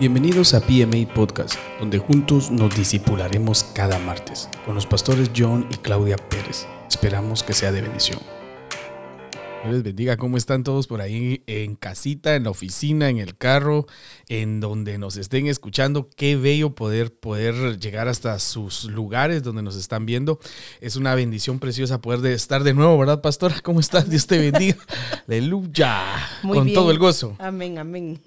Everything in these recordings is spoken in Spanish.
Bienvenidos a PMA Podcast, donde juntos nos disipularemos cada martes con los pastores John y Claudia Pérez. Esperamos que sea de bendición. Dios les bendiga, ¿cómo están todos por ahí en casita, en la oficina, en el carro, en donde nos estén escuchando? Qué bello poder, poder llegar hasta sus lugares donde nos están viendo. Es una bendición preciosa poder de estar de nuevo, ¿verdad, pastora? ¿Cómo estás? Dios te bendiga. Aleluya. Muy Con bien. todo el gozo. Amén, amén.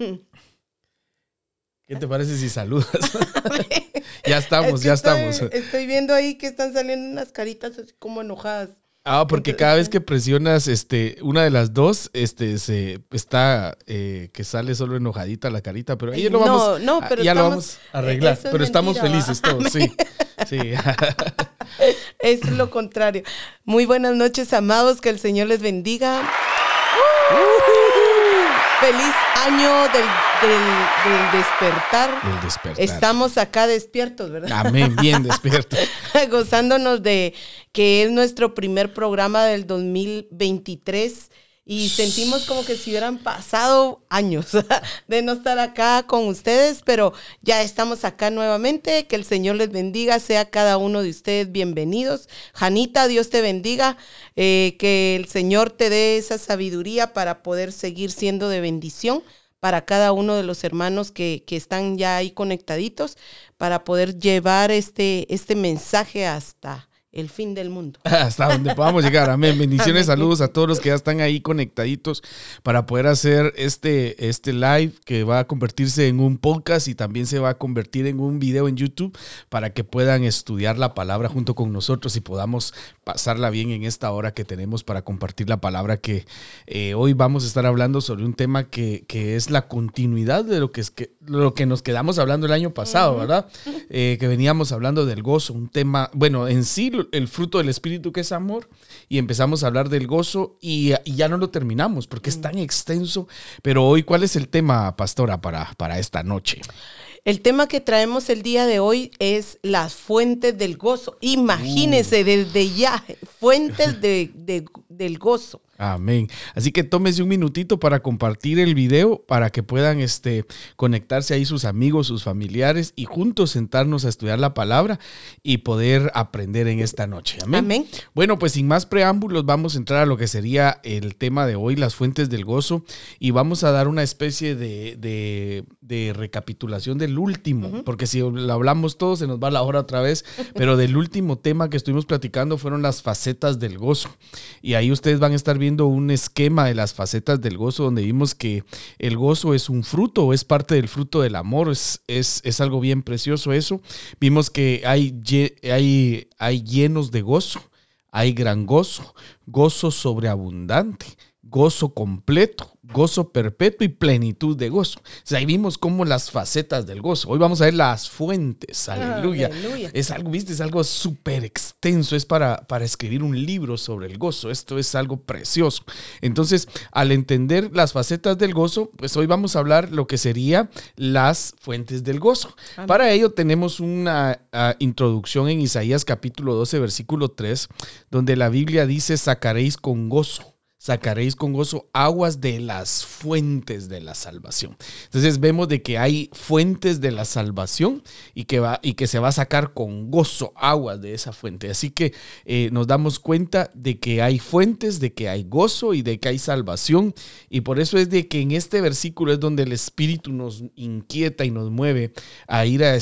¿Qué te parece si saludas? ya estamos, Es que ya estoy- estamos. Estoy viendo ahí que están saliendo unas caritas así como enojadas. Ah, porque cada vez que presionas este, una de las dos, este, se está eh, que sale solo enojadita la carita, pero ahí lo No, vamos, no, ah, pero ya lo estamos- vamos a arreglar. es Pero estamos felices todos, sí. Sí. Es lo contrario. Muy buenas noches, amados. Que el Señor les bendiga. Feliz año del, del- del despertar. El despertar. Estamos acá despiertos, ¿verdad? Amén, bien despierto. gozándonos de que es nuestro primer programa del 2023 y sentimos como que si hubieran pasado años de no estar acá con ustedes, pero ya estamos acá nuevamente. Que el Señor les bendiga, sea cada uno de ustedes bienvenidos. Janita, Dios te bendiga, eh, que el Señor te dé esa sabiduría para poder seguir siendo de bendición para cada uno de los hermanos que, que están ya ahí conectaditos, para poder llevar este, este mensaje hasta el fin del mundo. Hasta donde podamos llegar. Amén. Bendiciones, saludos a todos los que ya están ahí conectaditos para poder hacer este, este live que va a convertirse en un podcast y también se va a convertir en un video en YouTube para que puedan estudiar la palabra junto con nosotros y podamos pasarla bien en esta hora que tenemos para compartir la palabra que eh, hoy vamos a estar hablando sobre un tema que, que es la continuidad de lo que, es que, lo que nos quedamos hablando el año pasado, ¿verdad? Eh, que veníamos hablando del gozo, un tema, bueno, en sí el fruto del Espíritu que es amor, y empezamos a hablar del gozo y, y ya no lo terminamos porque es tan extenso. Pero hoy, ¿cuál es el tema, pastora, para, para esta noche? El tema que traemos el día de hoy es las fuentes del gozo. Imagínense desde ya, fuentes de- de- del gozo. Amén. Así que tómese un minutito para compartir el video para que puedan este, conectarse ahí sus amigos, sus familiares y juntos sentarnos a estudiar la palabra y poder aprender en esta noche. Amén. Amén. Bueno, pues sin más preámbulos vamos a entrar a lo que sería el tema de hoy, las fuentes del gozo, y vamos a dar una especie de, de- de recapitulación del último, porque si lo hablamos todo se nos va la hora otra vez, pero del último tema que estuvimos platicando fueron las facetas del gozo. Y ahí ustedes van a estar viendo un esquema de las facetas del gozo, donde vimos que el gozo es un fruto, es parte del fruto del amor, es, es, es algo bien precioso eso. Vimos que hay, hay, hay llenos de gozo, hay gran gozo, gozo sobreabundante, gozo completo, gozo perpetuo y plenitud de gozo. O sea, ahí vimos como las facetas del gozo. Hoy vamos a ver las fuentes. Aleluya. Aleluya. Es algo, viste, es algo súper extenso. Es para, para escribir un libro sobre el gozo. Esto es algo precioso. Entonces, al entender las facetas del gozo, pues hoy vamos a hablar lo que sería las fuentes del gozo. Para ello tenemos una ah, introducción en Isaías capítulo 12, versículo 3, donde la Biblia dice, sacaréis con gozo sacaréis con gozo aguas de las fuentes de la salvación. Entonces vemos de que hay fuentes de la salvación y que, va, y que se va a sacar con gozo aguas de esa fuente. Así que eh, nos damos cuenta de que hay fuentes, de que hay gozo y de que hay salvación. Y por eso es de que en este versículo es donde el Espíritu nos inquieta y nos mueve a ir a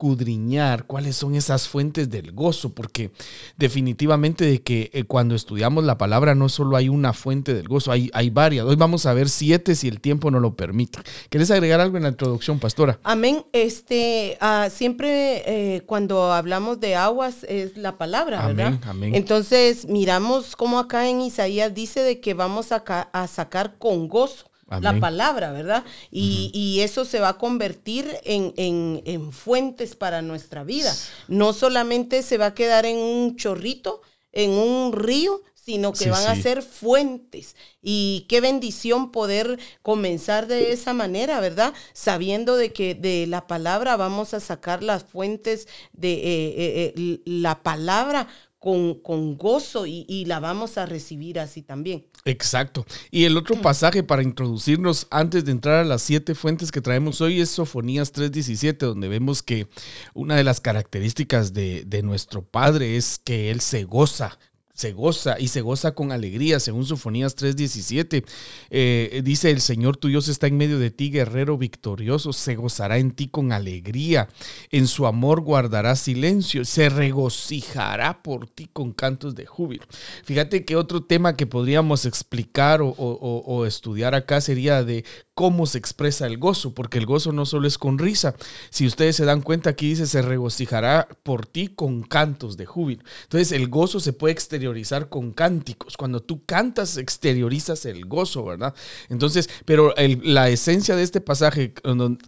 escudriñar cuáles son esas fuentes del gozo, porque definitivamente de que eh, cuando estudiamos la palabra no solo hay una fuente del gozo, hay, hay varias. Hoy vamos a ver siete si el tiempo nos lo permite. ¿Quieres agregar algo en la introducción, pastora? Amén. Este, ah, siempre eh, cuando hablamos de aguas es la palabra, Amén, ¿verdad? amén. Entonces miramos cómo acá en Isaías dice de que vamos a, a sacar con gozo. La palabra, ¿verdad? Y, y eso se va a convertir en, en- en fuentes para nuestra vida. No solamente se va a quedar en un chorrito, en un río, sino que Sí, van a ser fuentes. Y qué bendición poder comenzar de esa manera, ¿verdad? Sabiendo de que de la palabra vamos a sacar las fuentes de eh, eh, eh, la palabra con, con gozo y, y la vamos a recibir así también. Exacto. Y el otro pasaje para introducirnos antes de entrar a las siete fuentes que traemos hoy es Sofonías 3:17, donde vemos que una de las características de, de nuestro Padre es que Él se goza se goza y se goza con alegría, según Sofonías 3:17. Eh, dice, el Señor tu Dios está en medio de ti, guerrero victorioso, se gozará en ti con alegría, en su amor guardará silencio, se regocijará por ti con cantos de júbilo. Fíjate que otro tema que podríamos explicar o, o, o estudiar acá sería de cómo se expresa el gozo, porque el gozo no solo es con risa. Si ustedes se dan cuenta, aquí dice, se regocijará por ti con cantos de júbilo. Entonces, el gozo se puede exteriorizar con cánticos. Cuando tú cantas, exteriorizas el gozo, ¿verdad? Entonces, pero la esencia de este pasaje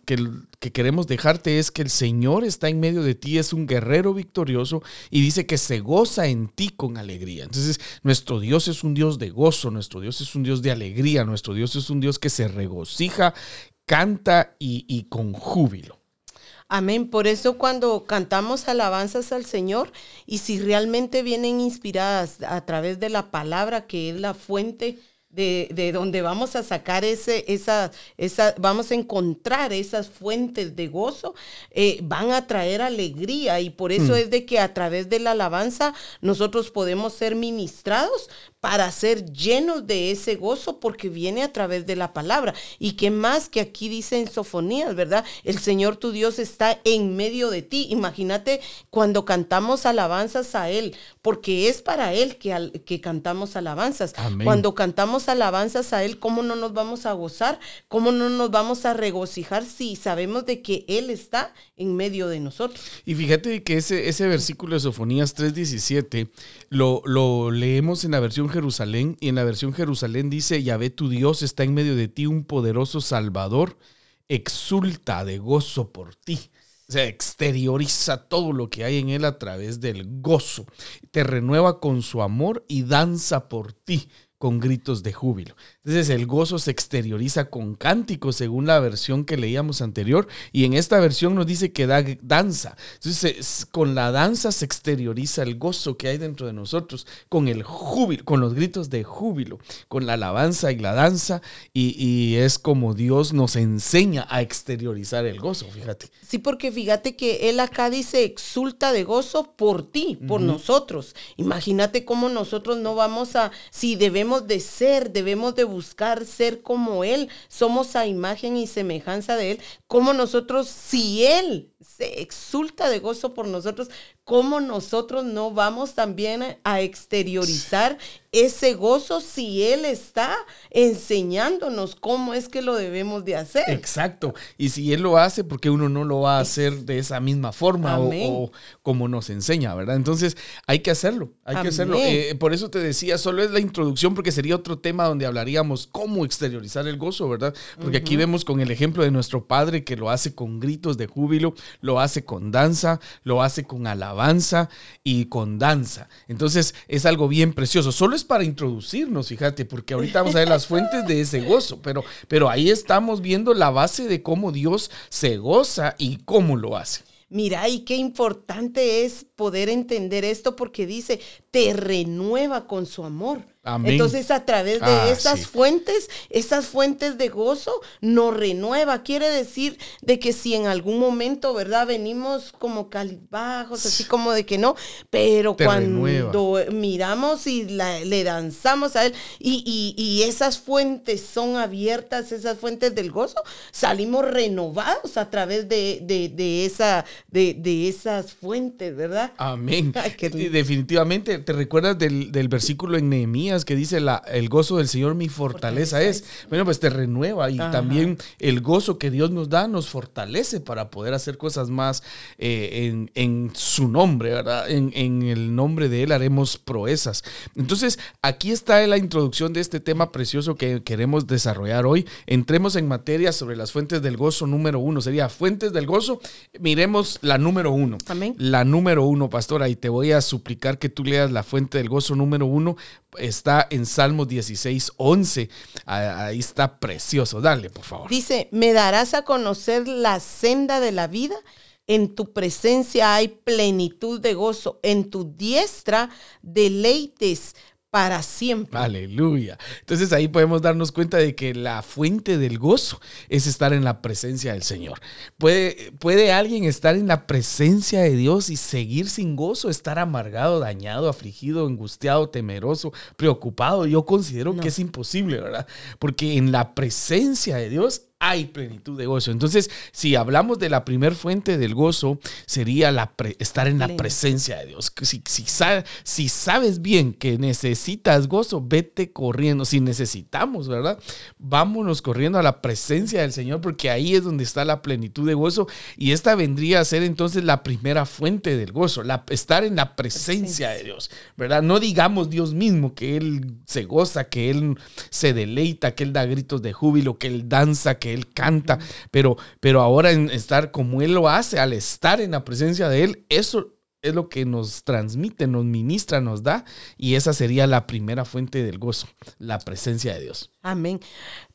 que, que queremos dejarte es que el Señor está en medio de ti, es un guerrero victorioso y dice que se goza en ti con alegría. Entonces, nuestro Dios es un Dios de gozo, nuestro Dios es un Dios de alegría, nuestro Dios es un Dios que se regocija canta y, y con júbilo. Amén. Por eso cuando cantamos alabanzas al Señor y si realmente vienen inspiradas a través de la palabra que es la fuente de, de, donde vamos a sacar ese, esa, esa, vamos a encontrar esas fuentes de gozo, eh, van a traer alegría y por eso mm. es de que a través de la alabanza nosotros podemos ser ministrados, para ser llenos de ese gozo porque viene a través de la palabra. Y que más que aquí dice en Sofonías, ¿verdad? El Señor tu Dios está en medio de ti. Imagínate cuando cantamos alabanzas a Él, porque es para Él que, que cantamos alabanzas. Cuando cantamos alabanzas a Él, ¿cómo no nos vamos a gozar? ¿Cómo no nos vamos a regocijar si sabemos de que Él está en medio de nosotros? Y fíjate que ese, ese versículo de Sofonías 3.17 lo, lo leemos en la versión Jerusalén y en la versión Jerusalén dice, Yahvé tu Dios está en medio de ti, un poderoso Salvador, exulta de gozo por ti. O sea, exterioriza todo lo que hay en él a través del gozo. Te renueva con su amor y danza por ti con gritos de júbilo. Entonces el gozo se exterioriza con cánticos según la versión que leíamos anterior y en esta versión nos dice que da danza. Entonces con la danza se exterioriza el gozo que hay dentro de nosotros, con el júbilo, con los gritos de júbilo, con la alabanza y la danza y, y es como Dios nos enseña a exteriorizar el gozo, fíjate. Sí, porque fíjate que él acá dice exulta de gozo por ti, por nosotros. Imagínate cómo nosotros no vamos a, si debemos de ser, debemos de buscar ser como Él. Somos a imagen y semejanza de Él. Como nosotros, si Él se exulta de gozo por nosotros, ¿cómo nosotros no vamos también a exteriorizar ese gozo si Él está enseñándonos cómo es que lo debemos de hacer? Exacto. Y si Él lo hace, porque uno no lo va a hacer de esa misma forma o, como nos enseña, ¿verdad? Entonces hay que hacerlo, hay que hacerlo. Eh, por eso te decía, solo es la introducción, porque sería otro tema donde hablaríamos cómo exteriorizar el gozo, ¿verdad? Porque aquí vemos con el ejemplo de nuestro Padre que lo hace con gritos de júbilo, lo hace con danza, lo hace con alabanza y con danza. Entonces es algo bien precioso. Solo es para introducirnos, fíjate, porque ahorita vamos a ver las fuentes de ese gozo, pero, pero ahí estamos viendo la base de cómo Dios se goza y cómo lo hace. Mira, y qué importante es poder entender esto porque dice, te renueva con su amor. Entonces, a través de ah, esas fuentes, esas fuentes de gozo, nos renueva. Quiere decir de que si en algún momento, ¿verdad? Venimos como calibajos, así como de que no, pero cuando miramos y le danzamos a Él y, esas fuentes son abiertas, esas fuentes del gozo, salimos renovados a través de, esa, de, esas fuentes, ¿verdad? Amén. Definitivamente, ¿te recuerdas del, del versículo en Nehemías? que dice la, el gozo del Señor mi fortaleza, es. Bueno, pues te renueva y también el gozo que Dios nos da nos fortalece para poder hacer cosas más eh, en, su nombre, ¿verdad? En, el nombre de Él haremos proezas. Entonces, aquí está la introducción de este tema precioso que queremos desarrollar hoy. Entremos en materia sobre las fuentes del gozo número uno. Sería fuentes del gozo. Miremos la número uno. Amén. La número uno, pastora, y te voy a suplicar que tú leas la fuente del gozo número uno está en Salmo 16, 11. Ahí está precioso. Dale, por favor. Dice, me darás a conocer la senda de la vida. En tu presencia hay plenitud de gozo. En tu diestra deleites para siempre. Aleluya. Entonces ahí podemos darnos cuenta de que la fuente del gozo es estar en la presencia del Señor. ¿Puede, puede alguien estar en la presencia de Dios y seguir sin gozo, estar amargado, dañado, afligido, angustiado, temeroso, preocupado? Yo considero que es imposible, ¿verdad? Porque en la presencia de Dios hay plenitud de gozo. Entonces, si hablamos de la primer fuente del gozo, sería la estar en la presencia de Dios. Si, si, si, sabes bien que necesitas gozo, vete corriendo. Si necesitamos, ¿verdad? Vámonos corriendo a la presencia del Señor, porque ahí es donde está la plenitud de gozo. Y esta vendría a ser entonces la primera fuente del gozo, la, estar en la presencia de Dios, ¿verdad? No digamos Dios mismo que Él se goza, que Él se deleita, que Él da gritos de júbilo, que Él danza, que él canta, pero, pero ahora en estar como Él lo hace, al estar en la presencia de Él, eso es lo que nos transmite, nos ministra, nos da, y esa sería la primera fuente del gozo, la presencia de Dios. Amén.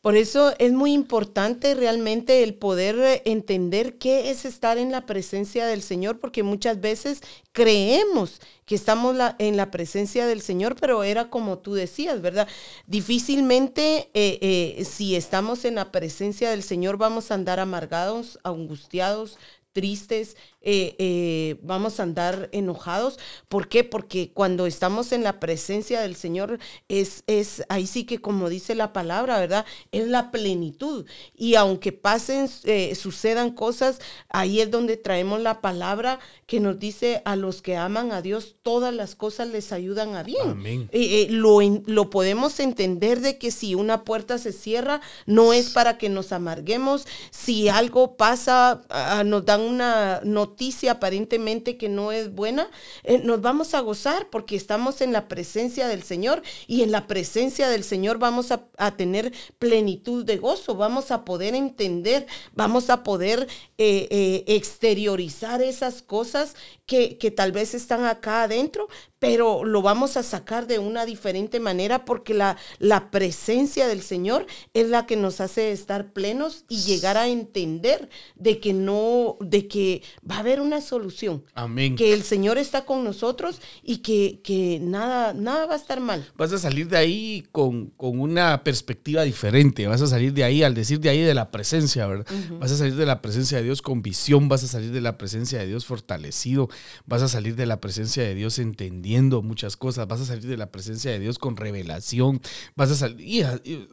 Por eso es muy importante realmente el poder entender qué es estar en la presencia del Señor, porque muchas veces creemos que estamos en la presencia del Señor, pero era como tú decías, ¿verdad? Difícilmente eh, eh, si estamos en la presencia del Señor vamos a andar amargados, angustiados, tristes, eh, eh, vamos a andar enojados. ¿Por qué? Porque cuando estamos en la presencia del Señor, es, es ahí sí que como dice la palabra, ¿verdad? Es la plenitud. Y aunque pasen, eh, sucedan cosas, ahí es donde traemos la palabra que nos dice a los que aman a Dios, todas las cosas les ayudan a bien. Amén. lo, lo podemos entender de que si una puerta se cierra, no es para que nos amarguemos. Si algo pasa, ah, nos dan una noticia aparentemente que no es buena, eh, nos vamos a gozar porque estamos en la presencia del Señor y en la presencia del Señor vamos a, tener plenitud de gozo, vamos a poder entender, vamos a poder eh, eh, exteriorizar esas cosas que, que tal vez están acá adentro, pero lo vamos a sacar de una diferente manera porque la, la presencia del Señor es la que nos hace estar plenos y llegar a entender de que no, de que va a haber una solución. Amén. Que el Señor está con nosotros y que, que nada, nada va a estar mal. Vas a salir de ahí con, una perspectiva diferente, vas a salir de ahí, al decir de ahí de la presencia, ¿verdad? Vas a salir de la presencia de Dios con visión, vas a salir de la presencia de Dios fortalecido, vas a salir de la presencia de Dios entendido muchas cosas, vas a salir de la presencia de Dios con revelación, vas a salir,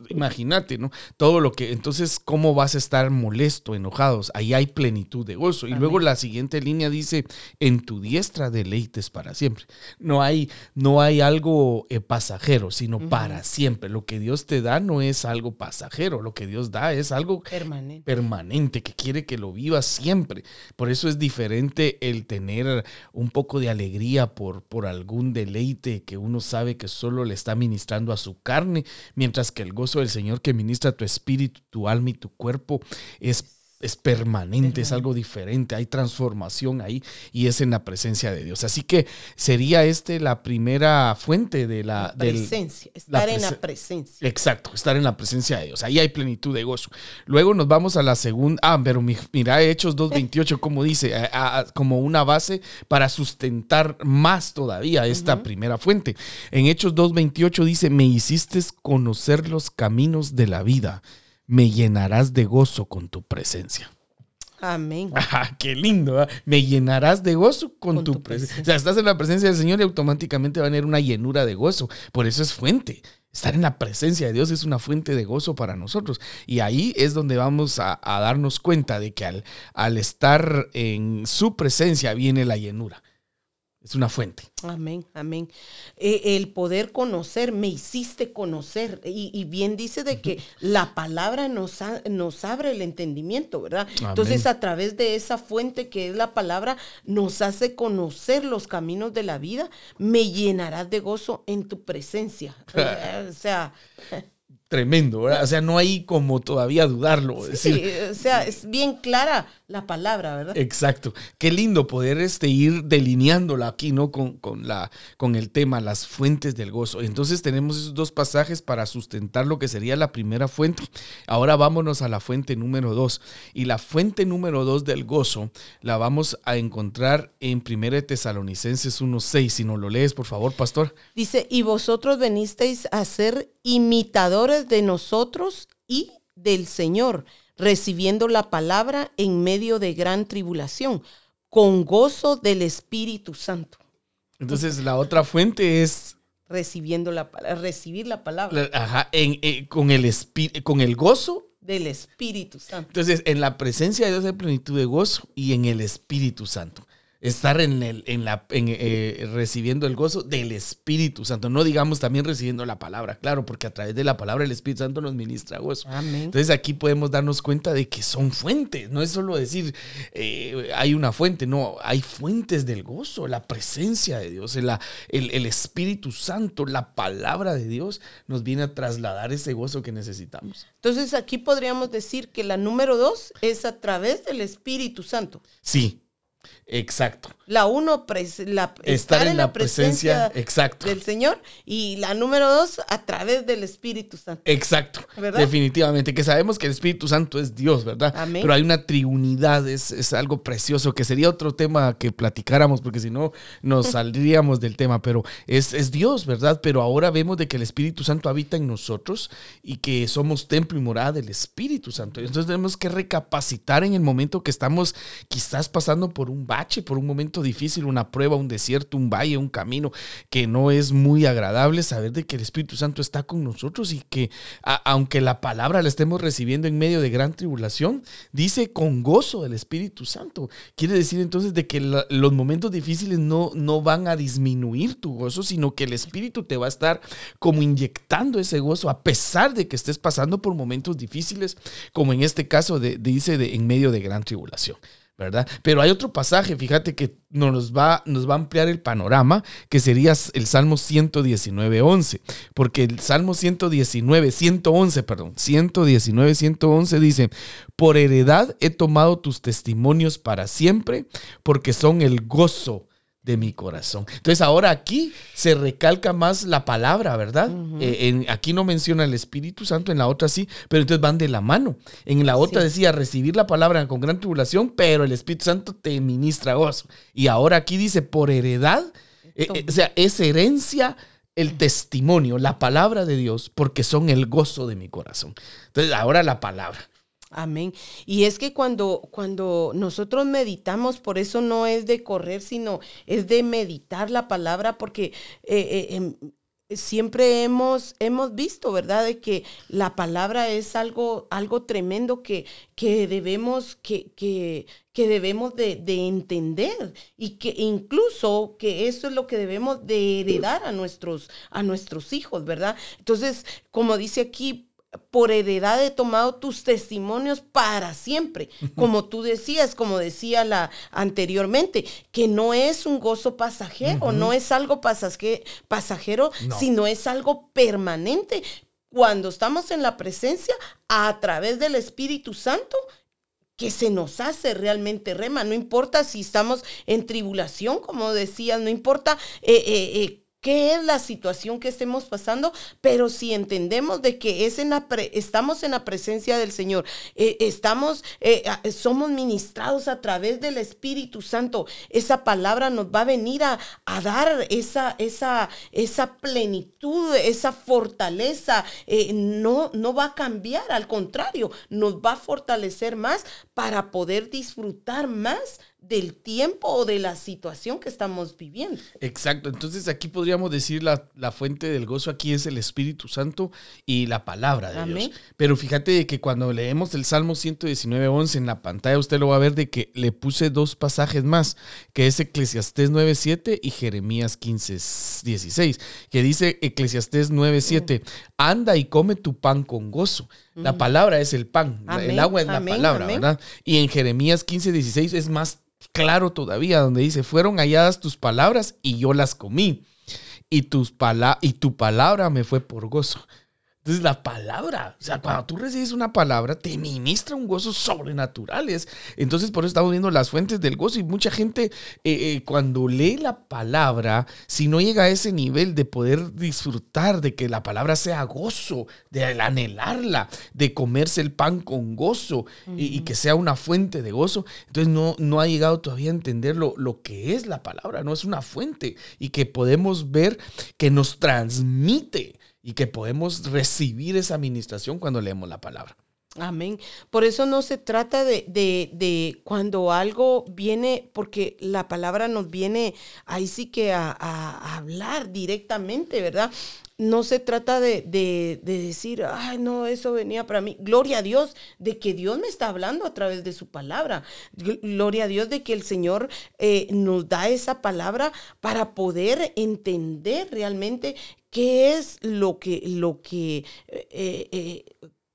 imagínate, ¿no? Todo lo que, entonces, ¿cómo vas a estar molesto, enojados? Ahí hay plenitud de gozo. Y luego la siguiente línea dice, en tu diestra deleites para siempre. No hay, no hay algo eh, pasajero, sino para siempre. Lo que Dios te da no es algo pasajero, lo que Dios da es algo permanente, permanente que quiere que lo vivas siempre. Por eso es diferente el tener un poco de alegría por, por algo algún deleite que uno sabe que solo le está ministrando a su carne, mientras que el gozo del Señor que ministra tu espíritu, tu alma y tu cuerpo es es permanente, es algo diferente, hay transformación ahí y es en la presencia de Dios. Así que sería este la primera fuente de la, presencia, estar en la presencia. Exacto, estar en la presencia de Dios. Ahí hay plenitud de gozo. Luego nos vamos a la segunda, ah, pero mira Hechos 2.28, como dice, como una base para sustentar más todavía esta primera fuente. En Hechos 2.28 dice, me hiciste conocer los caminos de la vida me llenarás de gozo con tu presencia. Amén. qué lindo. Me llenarás de gozo con, tu, presencia. O sea, estás en la presencia del Señor y automáticamente va a tener una llenura de gozo. Por eso es fuente. Estar en la presencia de Dios es una fuente de gozo para nosotros. Y ahí es donde vamos a, darnos cuenta de que al, al estar en su presencia viene la llenura. Es una fuente. Amén, amén. E, el poder conocer, me hiciste conocer. Y, bien dice de que la palabra nos, nos abre el entendimiento, ¿verdad? Entonces a través de esa fuente que es la palabra, nos hace conocer los caminos de la vida. Me llenarás de gozo en tu presencia. o sea... tremendo, ¿verdad? O sea, no hay como todavía dudarlo. Sí, o sea, es bien clara la palabra, ¿verdad? Exacto. Qué lindo poder este, ir delineándola aquí, ¿no? Con, con, la, con el tema, las fuentes del gozo. Entonces tenemos esos dos pasajes para sustentar lo que sería la primera fuente. Ahora vámonos a la fuente número dos. Y la fuente número dos del gozo la vamos a encontrar en 1 Tesalonicenses 1.6. Si no lo lees, por favor, pastor. Dice, y vosotros venisteis a ser imitadores de nosotros y del Señor, recibiendo la palabra en medio de gran tribulación, con gozo del Espíritu Santo. Entonces la otra fuente es recibiendo la recibir la palabra. Ajá, en, eh, con, el con el gozo del Espíritu Santo. Entonces, en la presencia de Dios hay plenitud de gozo y en el Espíritu Santo estar en el, en la, eh, recibiendo el gozo del Espíritu Santo. No digamos también recibiendo la palabra, claro, porque a través de la palabra el Espíritu Santo nos ministra gozo. Entonces aquí podemos darnos cuenta de que son fuentes. No es solo decir eh, hay una fuente, no, hay fuentes del gozo, la presencia de Dios, el, el Espíritu Santo, la palabra de Dios nos viene a trasladar ese gozo que necesitamos. Entonces aquí podríamos decir que la número dos es a través del Espíritu Santo. Sí, Exacto. La uno, la, estar, en, la presencia, exacto. del Señor. Y la número dos, a través del Espíritu Santo. Exacto. Definitivamente. Que sabemos que el Espíritu Santo es Dios, ¿verdad? Amén. Pero hay una triunidad, es, es, algo precioso, que sería otro tema que platicáramos, porque si no, nos saldríamos del tema. Pero es, es Dios, ¿verdad? Pero ahora vemos de que el Espíritu Santo habita en nosotros y que somos templo y morada del Espíritu Santo. Entonces tenemos que recapacitar en el momento que estamos quizás pasando por un por un momento difícil, una prueba, un desierto, un valle, un camino que no es muy agradable, saber de que el Espíritu Santo está con nosotros y que aunque la palabra la estemos recibiendo en medio de gran tribulación, dice con gozo del Espíritu Santo. Quiere decir entonces de que los momentos difíciles no, no van a disminuir tu gozo, sino que el Espíritu te va a estar como inyectando ese gozo a pesar de que estés pasando por momentos difíciles, como en este caso de, dice de, en medio de gran tribulación. Pero hay otro pasaje, fíjate que nos va, nos va a ampliar el panorama, que sería el Salmo 119, 11, porque el Salmo 119, 111, perdón, 119, 111 dice, por heredad he tomado tus testimonios para siempre, porque son el gozo de mi corazón. Entonces ahora aquí se recalca más la palabra, ¿verdad? Eh, en, aquí no menciona el Espíritu Santo, en la otra sí, pero entonces van de la mano. En la otra decía recibir la palabra con gran tribulación, pero el Espíritu Santo te ministra gozo. Y ahora aquí dice por heredad, eh, eh, o sea, es herencia el testimonio, la palabra de Dios, porque son el gozo de mi corazón. Entonces ahora la palabra. Amén. Y es que cuando, cuando nosotros meditamos, por eso no es de correr, sino es de meditar la palabra, porque eh, eh, em, siempre hemos, hemos visto, ¿verdad?, de que la palabra es algo, algo tremendo que, que debemos, que, que, que debemos de, de, entender y que incluso que eso es lo que debemos de heredar a nuestros, a nuestros hijos, ¿verdad? Entonces, como dice aquí, por heredad he tomado tus testimonios para siempre. Como tú decías, como decía la anteriormente, que no es un gozo pasajero, no es algo pasajero, sino es algo permanente. Cuando estamos en la presencia, a través del Espíritu Santo, que se nos hace realmente rema. No importa si estamos en tribulación, como decías, no importa eh, eh, eh qué es la situación que estemos pasando, pero si entendemos de que es en la estamos en la presencia del Señor, eh, estamos, eh, somos ministrados a través del Espíritu Santo, esa palabra nos va a venir a, dar esa, esa, esa plenitud, esa fortaleza, eh, no, no va a cambiar, al contrario, nos va a fortalecer más para poder disfrutar más del tiempo o de la situación que estamos viviendo. Exacto, entonces aquí podríamos decir la, la fuente del gozo aquí es el Espíritu Santo y la palabra de Dios. Pero fíjate que cuando leemos el Salmo 119, 11 en la pantalla, usted lo va a ver de que le puse dos pasajes más, que es Eclesiastés 9.7 y Jeremías 15.16, que dice Eclesiastés 9.7, anda y come tu pan con gozo. La palabra es el pan, el agua es la palabra, ¿verdad? Y en Jeremías 15.16 es más claro todavía, donde dice, fueron halladas tus palabras y yo las comí. Y, tus y tu palabra me fue por gozo. Entonces la palabra, o sea, cuando tú recibes una palabra, te ministra un gozo sobrenaturales. Entonces por eso estamos viendo las fuentes del gozo. Y mucha gente eh, eh, cuando lee la palabra, si no llega a ese nivel de poder disfrutar de que la palabra sea gozo, de anhelarla, de comerse el pan con gozo y, que sea una fuente de gozo, entonces no, no ha llegado todavía a entender lo, lo que es la palabra, no es una fuente y que podemos ver que nos transmite y que podemos recibir esa administración cuando leemos la palabra. Amén. Por eso no se trata de, de, cuando algo viene, porque la palabra nos viene ahí sí que a, hablar directamente, ¿verdad? No se trata de, de, decir, ay, no, eso venía para mí. Gloria a Dios de que Dios me está hablando a través de su palabra. Gloria a Dios de que el Señor eh, nos da esa palabra para poder entender realmente qué es lo que, lo que, eh, eh,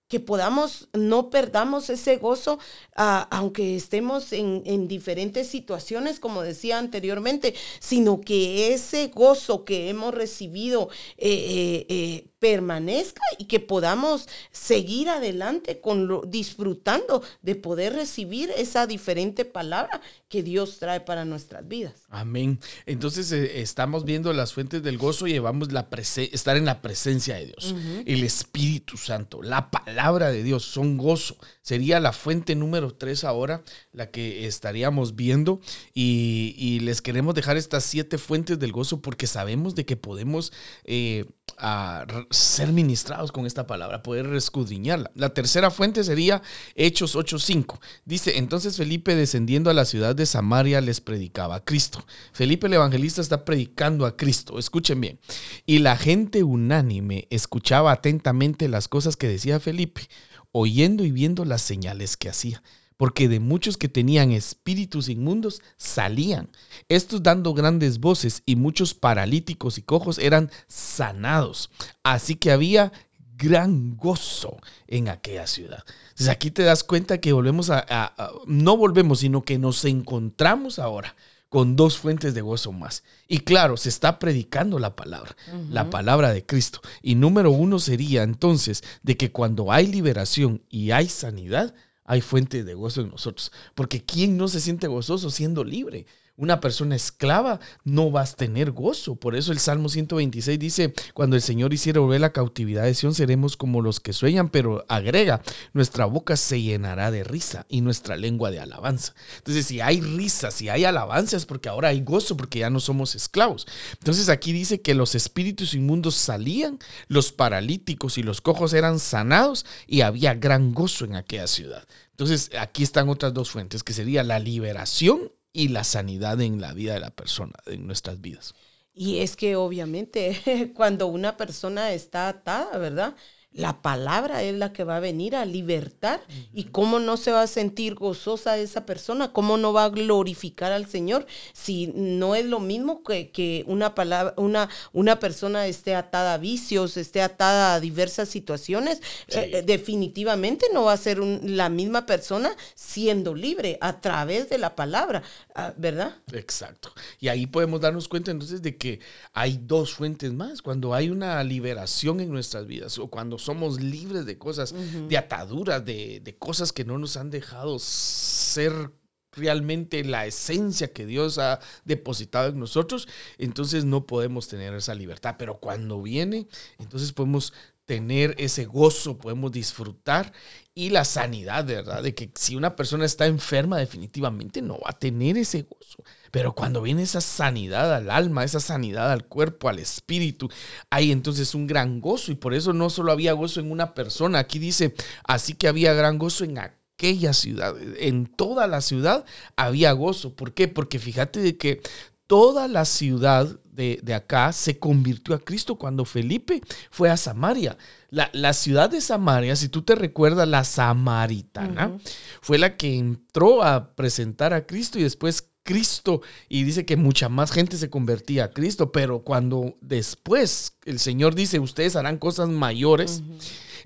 que podamos, no perdamos ese gozo, ah, aunque estemos en, diferentes situaciones, como decía anteriormente, sino que ese gozo que hemos recibido eh, permanezca y que podamos seguir adelante con lo, disfrutando de poder recibir esa diferente palabra que Dios trae para nuestras vidas. Amén. Entonces eh, estamos viendo las fuentes del gozo y llevamos la estar en la presencia de Dios. El Espíritu Santo, la palabra de Dios son gozo. Sería la fuente número tres ahora, la que estaríamos viendo. Y, les queremos dejar estas siete fuentes del gozo porque sabemos de que podemos... Eh, a ser ministrados con esta palabra, poder escudriñarla. La tercera fuente sería Hechos 8.5. Dice, entonces Felipe descendiendo a la ciudad de Samaria les predicaba a Cristo. Felipe el evangelista está predicando a Cristo, escuchen bien. Y la gente unánime escuchaba atentamente las cosas que decía Felipe, oyendo y viendo las señales que hacía porque de muchos que tenían espíritus inmundos salían, estos dando grandes voces y muchos paralíticos y cojos eran sanados. Así que había gran gozo en aquella ciudad. Entonces aquí te das cuenta que volvemos a, no volvemos, sino que nos encontramos ahora con dos fuentes de gozo más. Y claro, se está predicando la palabra, la palabra de Cristo. Y número uno sería entonces de que cuando hay liberación y hay sanidad, hay fuente de gozo en nosotros. Porque ¿quién no se siente gozoso siendo libre? Una persona esclava no vas a tener gozo. Por eso el Salmo 126 dice, cuando el Señor hiciera volver la cautividad de Sion, seremos como los que sueñan, pero agrega, nuestra boca se llenará de risa y nuestra lengua de alabanza. Entonces, si hay risa, si hay alabanza, es porque ahora hay gozo, porque ya no somos esclavos. Entonces, aquí dice que los espíritus inmundos salían, los paralíticos y los cojos eran sanados y había gran gozo en aquella ciudad. Entonces, aquí están otras dos fuentes, que sería la liberación y la sanidad en la vida de la persona, en nuestras vidas. Y es que obviamente cuando una persona está atada, ¿verdad? La palabra es la que va a venir a libertar. ¿Y cómo no se va a sentir gozosa esa persona? ¿Cómo no va a glorificar al Señor si no es lo mismo que, que una, palabra, una, una persona esté atada a vicios, esté atada a diversas situaciones? Eh, eh, definitivamente no va a ser la misma persona siendo libre a través de la palabra, ah, ¿verdad? Exacto. Y ahí podemos darnos cuenta entonces de que hay dos fuentes más. Cuando hay una liberación en nuestras vidas o cuando somos libres de cosas, de ataduras, de, de cosas que no nos han dejado ser realmente la esencia que Dios ha depositado en nosotros, entonces no podemos tener esa libertad. Pero cuando viene, entonces podemos tener ese gozo, podemos disfrutar y la sanidad, ¿verdad? De que si una persona está enferma, definitivamente no va a tener ese gozo. Pero cuando viene esa sanidad al alma, esa sanidad al cuerpo, al espíritu, hay entonces un gran gozo. Y por eso no solo había gozo en una persona, aquí dice, así que había gran gozo en aquella ciudad. En toda la ciudad había gozo. ¿Por qué? Porque fíjate de que toda la ciudad de, acá se convirtió a Cristo cuando Felipe fue a Samaria. La, ciudad de Samaria, si tú te recuerdas, la samaritana, fue la que entró a presentar a Cristo y después Cristo y dice que mucha más gente se convertía a Cristo, pero cuando después el Señor dice, ustedes harán cosas mayores,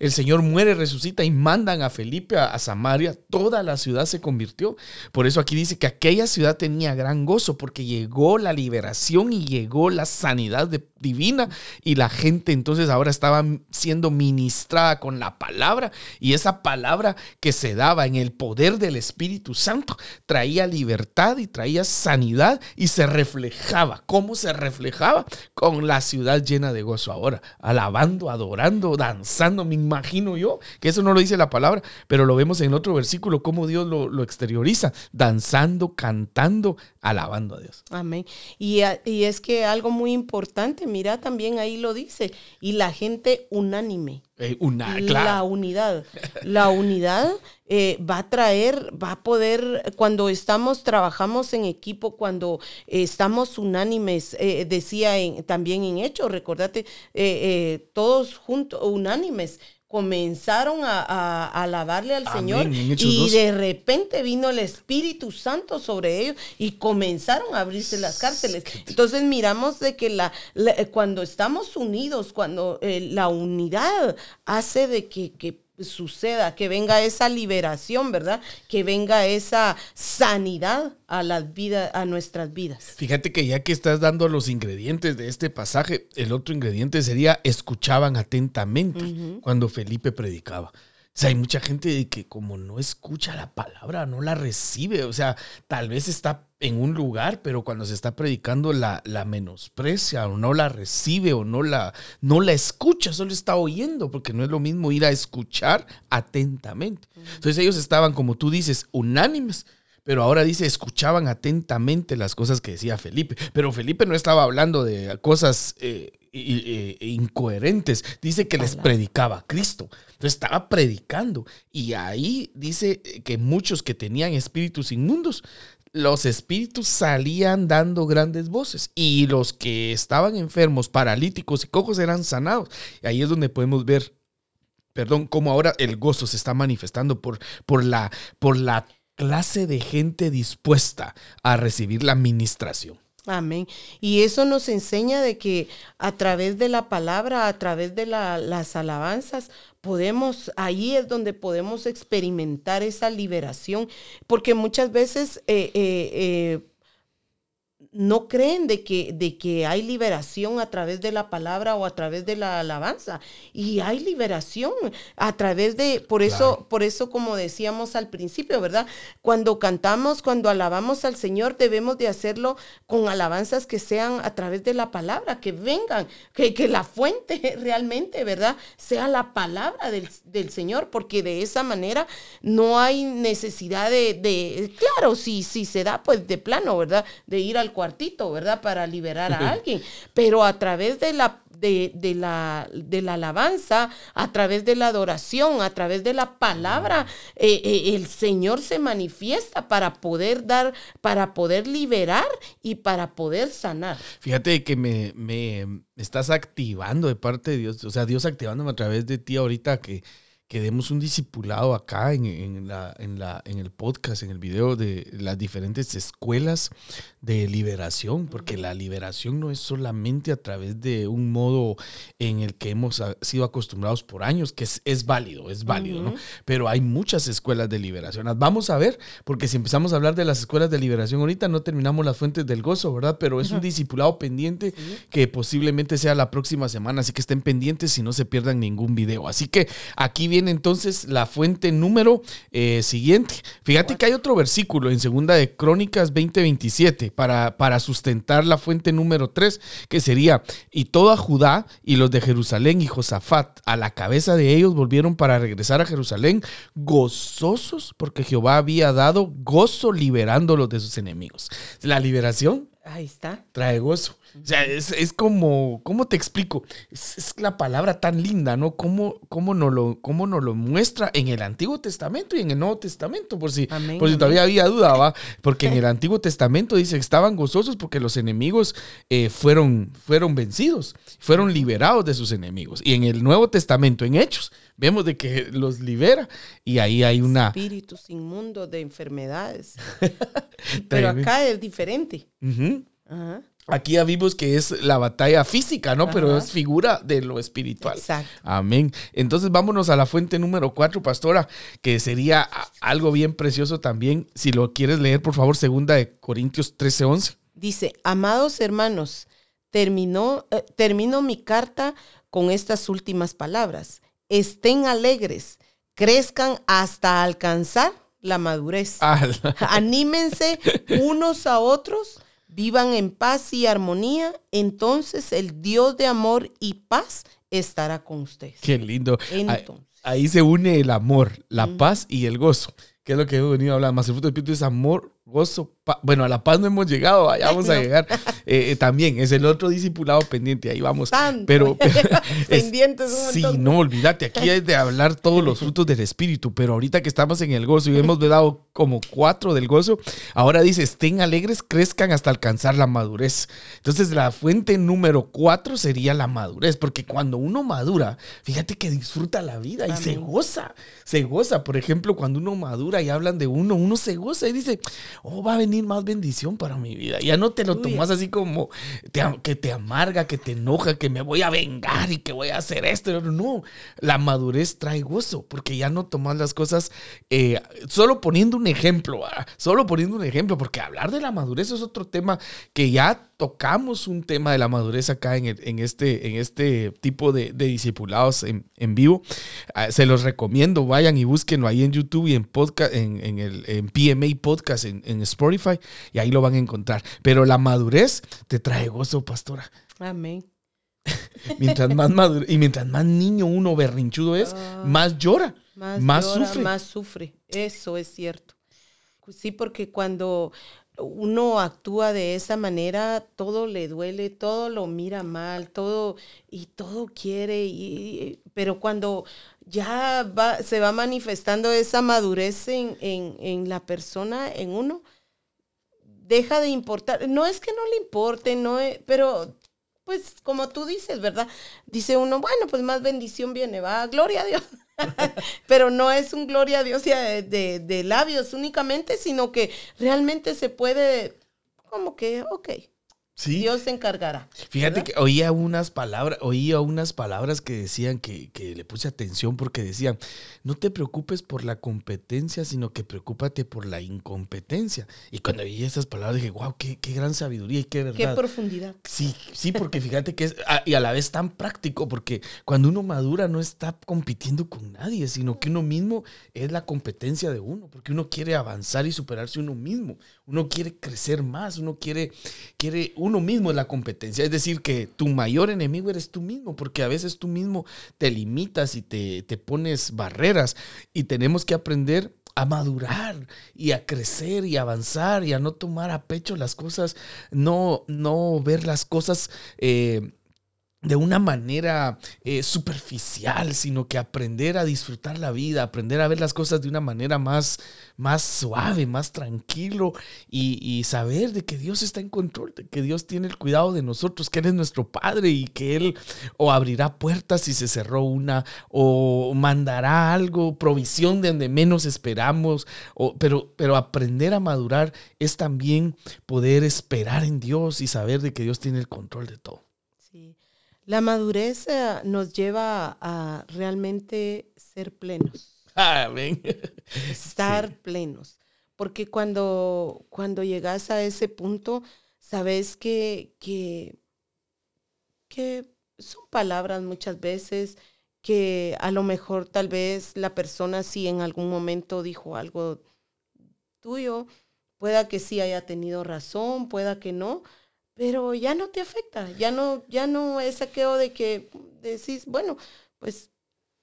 el Señor muere, resucita y mandan a Felipe a, Samaria, toda la ciudad se convirtió. Por eso aquí dice que aquella ciudad tenía gran gozo porque llegó la liberación y llegó la sanidad divina y la gente entonces ahora estaba siendo ministrada con la palabra y esa palabra que se daba en el poder del Espíritu Santo traía libertad y traía sanidad y se reflejaba. ¿Cómo se reflejaba? Con la ciudad llena de gozo ahora, alabando, adorando, danzando, me imagino yo, que eso no lo dice la palabra, pero lo vemos en otro versículo, cómo Dios lo, lo exterioriza, danzando, cantando, alabando a Dios. Amén. Y, y es que algo muy importante, mira, también ahí lo dice, y la gente unánime. Eh, una, La claro. unidad. La unidad eh, va a traer, va a poder, cuando estamos, trabajamos en equipo, cuando eh, estamos unánimes, decía en- también en Hechos, recordate, todos juntos, unánimes. Comenzaron a, a- a alabarle al Amén, Señor y 2. de repente vino el Espíritu Santo sobre ellos y comenzaron a abrirse las cárceles. Entonces miramos de que la, la- cuando estamos unidos, cuando eh, la unidad hace de que, que suceda, que venga esa liberación, ¿verdad? Que venga esa sanidad a las vidas, a nuestras vidas. Fíjate que ya que estás dando los ingredientes de este pasaje, el otro ingrediente sería escuchaban atentamente cuando Felipe predicaba. O sea, hay mucha gente que como no escucha la palabra, no la recibe. O sea, tal vez está en un lugar, pero cuando se está predicando la, la menosprecia o no la recibe o no la, no la escucha, solo está oyendo, porque no es lo mismo ir a escuchar atentamente. Entonces ellos estaban, como tú dices, unánimes. Pero ahora dice, escuchaban atentamente las cosas que decía Felipe. Pero Felipe no estaba hablando de cosas eh, i- incoherentes. Dice que les predicaba a Cristo. Entonces estaba predicando. Y ahí dice que muchos que tenían espíritus inmundos, los espíritus salían dando grandes voces. Y los que estaban enfermos, paralíticos y cojos eran sanados. Y ahí es donde podemos ver perdón, cómo ahora el gozo se está manifestando por, por, la, por la clase de gente dispuesta a recibir la administración. Amén. Y eso nos enseña de que a través de la palabra, a través de la- las alabanzas, podemos, ahí es donde podemos experimentar esa liberación, porque muchas veces eh, eh, eh, no creen de que, de que hay liberación a través de la palabra o a través de la alabanza. Y hay liberación a través de, por eso, Claro. por eso como decíamos al principio, ¿verdad? Cuando cantamos, cuando alabamos al Señor, debemos de hacerlo con alabanzas que sean a través de la palabra, que vengan, que, que la fuente realmente, ¿verdad? Sea la palabra del, del Señor, porque de esa manera no hay necesidad de, de- claro, si, si se da, pues de plano, ¿verdad? De ir al cuartito, ¿verdad? Para liberar a alguien, pero a través de la de, de la, de la alabanza, a través de la adoración, a través de la palabra, eh, eh, el Señor se manifiesta para poder dar, para poder liberar y para poder sanar. Fíjate que me, me estás activando de parte de Dios, o sea, Dios activándome a través de ti ahorita que, que demos un discipulado acá en, en la, en, la, en el podcast, en el video de las diferentes escuelas de liberación, porque la liberación no es solamente a través de un modo en el que hemos sido acostumbrados por años, que es, es válido, es válido, ¿no? Pero hay muchas escuelas de liberación. Las Vamos a ver, porque si empezamos a hablar de las escuelas de liberación ahorita, no terminamos las fuentes del gozo, ¿verdad? Pero es un discipulado pendiente que posiblemente sea la próxima semana, así que estén pendientes y no se pierdan ningún video. Así que aquí viene entonces la fuente número eh, siguiente. Fíjate que hay otro versículo en segunda de Crónicas 20:27 para, para sustentar la fuente número 3, que sería, y toda Judá y los de Jerusalén y Josafat a la cabeza de ellos volvieron para regresar a Jerusalén gozosos porque Jehová había dado gozo liberándolos de sus enemigos. La liberación Ahí está. trae gozo. O sea, es, es como, ¿cómo te explico? Es, es la palabra tan linda, ¿no? ¿Cómo, cómo, nos lo, ¿Cómo nos lo muestra en el Antiguo Testamento y en el Nuevo Testamento? Por si, Amén, por si amén. todavía había duda, ¿va? Porque en el Antiguo Testamento dice que estaban gozosos porque los enemigos eh, fueron, fueron vencidos, fueron liberados de sus enemigos. Y en el Nuevo Testamento, en Hechos, vemos de que los libera y ahí hay una... Espíritus inmundos de enfermedades. Pero acá es diferente. Ajá. Aquí ya vimos que es la batalla física, ¿no? Pero es figura de lo espiritual. Exacto. Amén. Entonces vámonos a la fuente número cuatro, pastora, que sería algo bien precioso también. Si lo quieres leer, por favor, segunda de Corintios 13, 11. Dice, amados hermanos, terminó, eh, termino mi carta con estas últimas palabras. Estén alegres, crezcan hasta alcanzar la madurez. Anímense unos a otros vivan en paz y armonía, entonces el Dios de amor y paz estará con ustedes. Qué lindo. Ahí, se une el amor, la paz y el gozo, que es lo que hemos venido a hablar. Más el fruto del Espíritu es amor, gozo, bueno, a la paz no hemos llegado, allá vamos a llegar. Eh, eh, también es el otro discipulado pendiente, ahí vamos. Pero, pendientes. sí, no, olvídate, aquí hay de hablar todos los frutos del Espíritu, pero ahorita que estamos en el gozo y hemos dado como cuatro del gozo, ahora dice, estén alegres, crezcan hasta alcanzar la madurez. Entonces la fuente número cuatro sería la madurez, porque cuando uno madura, fíjate que disfruta la vida y se goza, se goza. Por ejemplo, cuando uno madura y hablan de uno, uno se goza y dice, oh, va a venir más bendición para mi vida. Ya no te lo tomas así como que te amarga, que te enoja, que me voy a vengar y que voy a hacer esto. No, la madurez trae gozo, porque ya no tomas las cosas eh, solo poniendo un ejemplo, solo poniendo un ejemplo, porque hablar de la madurez es otro tema que ya tocamos un tema de la madurez acá en, en, este, en este tipo de, discipulados en, en, vivo. Ah, se los recomiendo, vayan y búsquenlo ahí en YouTube y en podcast, en, el en PMA Podcast, en, en Spotify, y ahí lo van a encontrar. Pero la madurez te trae gozo, pastora. Amén. mientras más maduro, y mientras más niño uno berrinchudo es, ah. más llora, más, sufre. Más sufre, eso es cierto. Sí, porque cuando uno actúa de esa manera, todo le duele, todo lo mira mal, todo y todo quiere, y, pero cuando ya va, se va manifestando esa madurez en, en, la persona, en uno, deja de importar. No es que no le importe, no pero pues como tú dices, ¿verdad? Dice uno, bueno, pues más bendición viene, va, gloria a Dios. Pero no es un gloria a Dios de, de, labios únicamente, sino que realmente se puede, como que, ok, Dios se encargará. Fíjate que oía unas palabras, oía unas palabras que decían que, le puse atención porque decían, no te preocupes por la competencia, sino que preocúpate por la incompetencia. Y cuando oí esas palabras dije, wow, qué, gran sabiduría y qué verdad. Qué profundidad. Sí, sí, porque fíjate que es, y a la vez tan práctico, porque cuando uno madura no está compitiendo con nadie, sino que uno mismo es la competencia de uno, porque uno quiere avanzar y superarse uno mismo, uno quiere crecer más, uno quiere, quiere uno mismo es la competencia. Es decir, que tu mayor enemigo eres tú mismo, porque a veces tú mismo te limitas y te, te pones barreras y tenemos que aprender a madurar y a crecer y avanzar y a no tomar a pecho las cosas, no, no ver las cosas eh, de una manera eh, superficial, sino que aprender a disfrutar la vida, aprender a ver las cosas de una manera más, más suave, más tranquilo y, saber de que Dios está en control, de que Dios tiene el cuidado de nosotros, que Él es nuestro Padre y que Él o abrirá puertas si se cerró una o mandará algo, provisión de donde menos esperamos, o, pero, pero aprender a madurar es también poder esperar en Dios y saber de que Dios tiene el control de todo. La madurez eh, nos lleva a realmente ser plenos. Amén. Estar plenos. Porque cuando, cuando llegas a ese punto, sabes que, que, que son palabras muchas veces que a lo mejor tal vez la persona sí en algún momento dijo algo tuyo, pueda que sí haya tenido razón, pueda que no, pero ya no te afecta, ya no, ya no es saqueo de que decís, bueno, pues